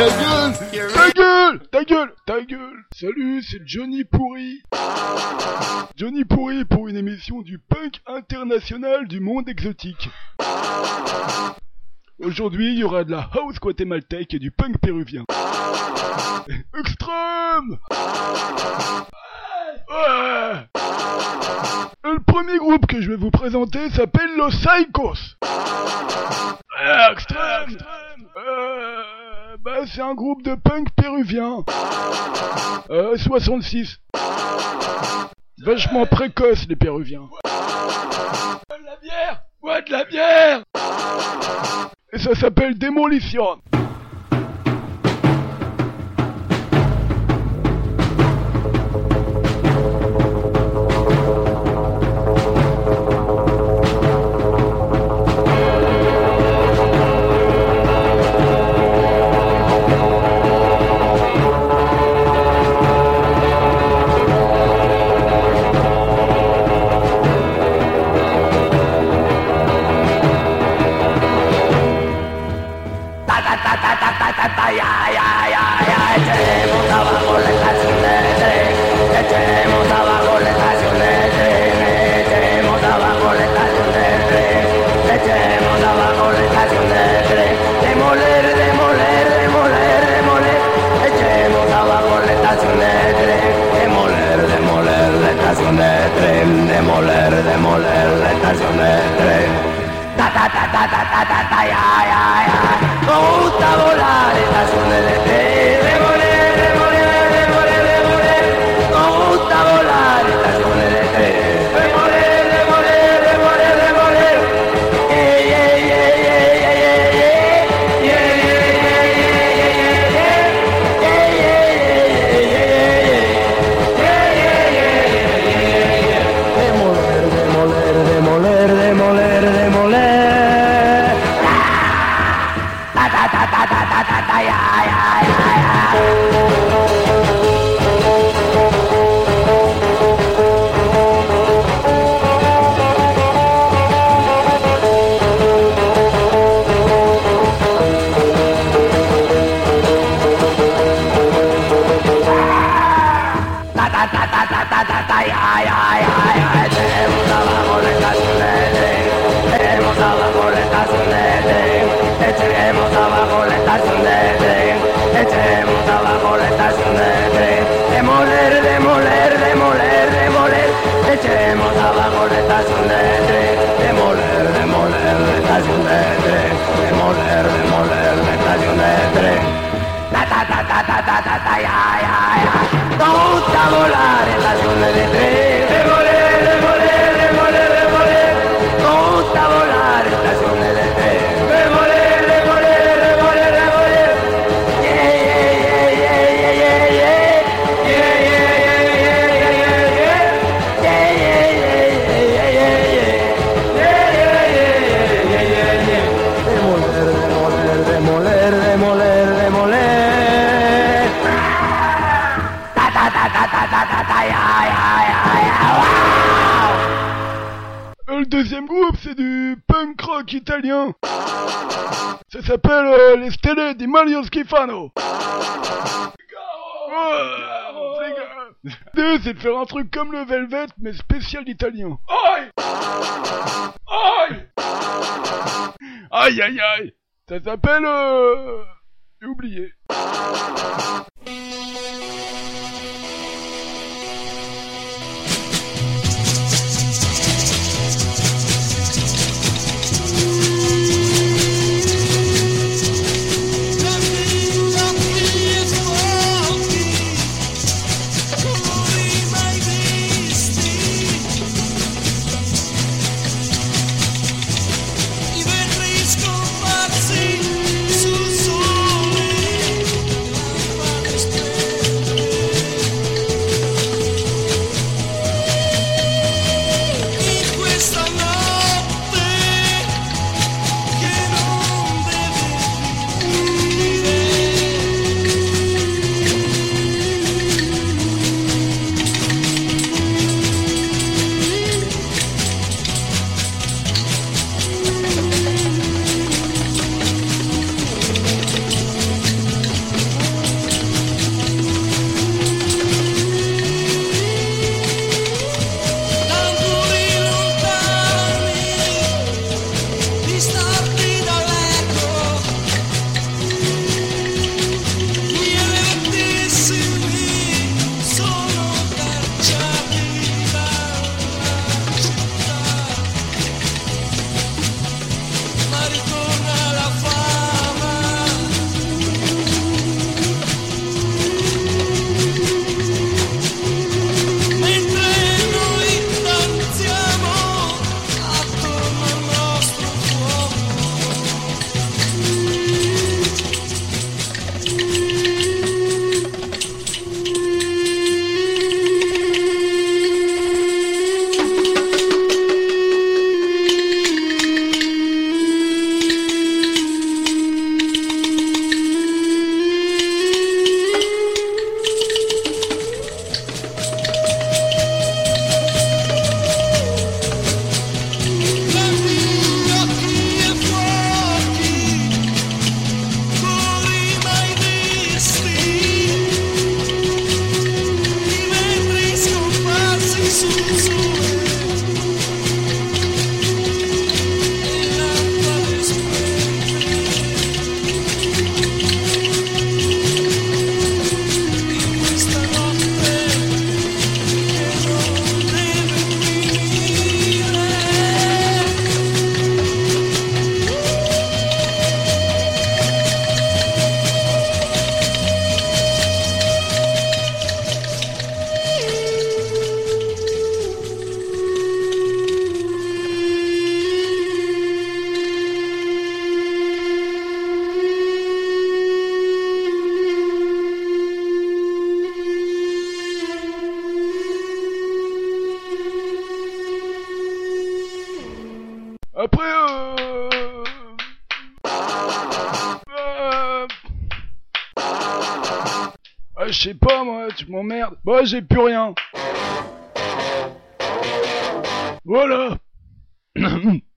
Ta gueule! Ta gueule! Ta gueule! Ta gueule! Salut, c'est Johnny Pourri. Johnny Pourri pour une émission du punk international du monde exotique. Aujourd'hui, il y aura de la house guatémaltèque et du punk péruvien. Extrême! Ouais! Le premier groupe que je vais vous présenter s'appelle Los Psychos. Extrême! Euh, bah, c'est un groupe de punk péruvien. Euh, 66. Vachement précoce, les péruviens. De la bière? Ouais, de la bière? Et ça s'appelle Démolition. tenemos abajo la estación de tren, echemos abajo la estación de tren, echemos abajo la estación de tren, demoler, demoler, demoler, demoler, echemos abajo la estación de tren, demoler, demoler la estación de tren, demoler, demoler la estación de tren. Ta ta ta ta ta ta ta ya ya ya. No gusta volar estación de tren. ta ta ta ta ta ya ya ya ya ta ta ta ta ta ya ya. Nos gusta volar en las nubes de tren. Deuxième groupe, c'est du punk rock italien. Ça s'appelle euh, les Stelle di Mario Schifano. L'idée, c'est de faire un truc comme le Velvet, mais spécial italien. Aïe Aïe Aïe aïe aïe Ça s'appelle... Euh... J'ai oublié. Je sais pas, moi, tu m'emmerdes. Bah, j'ai plus rien. Voilà.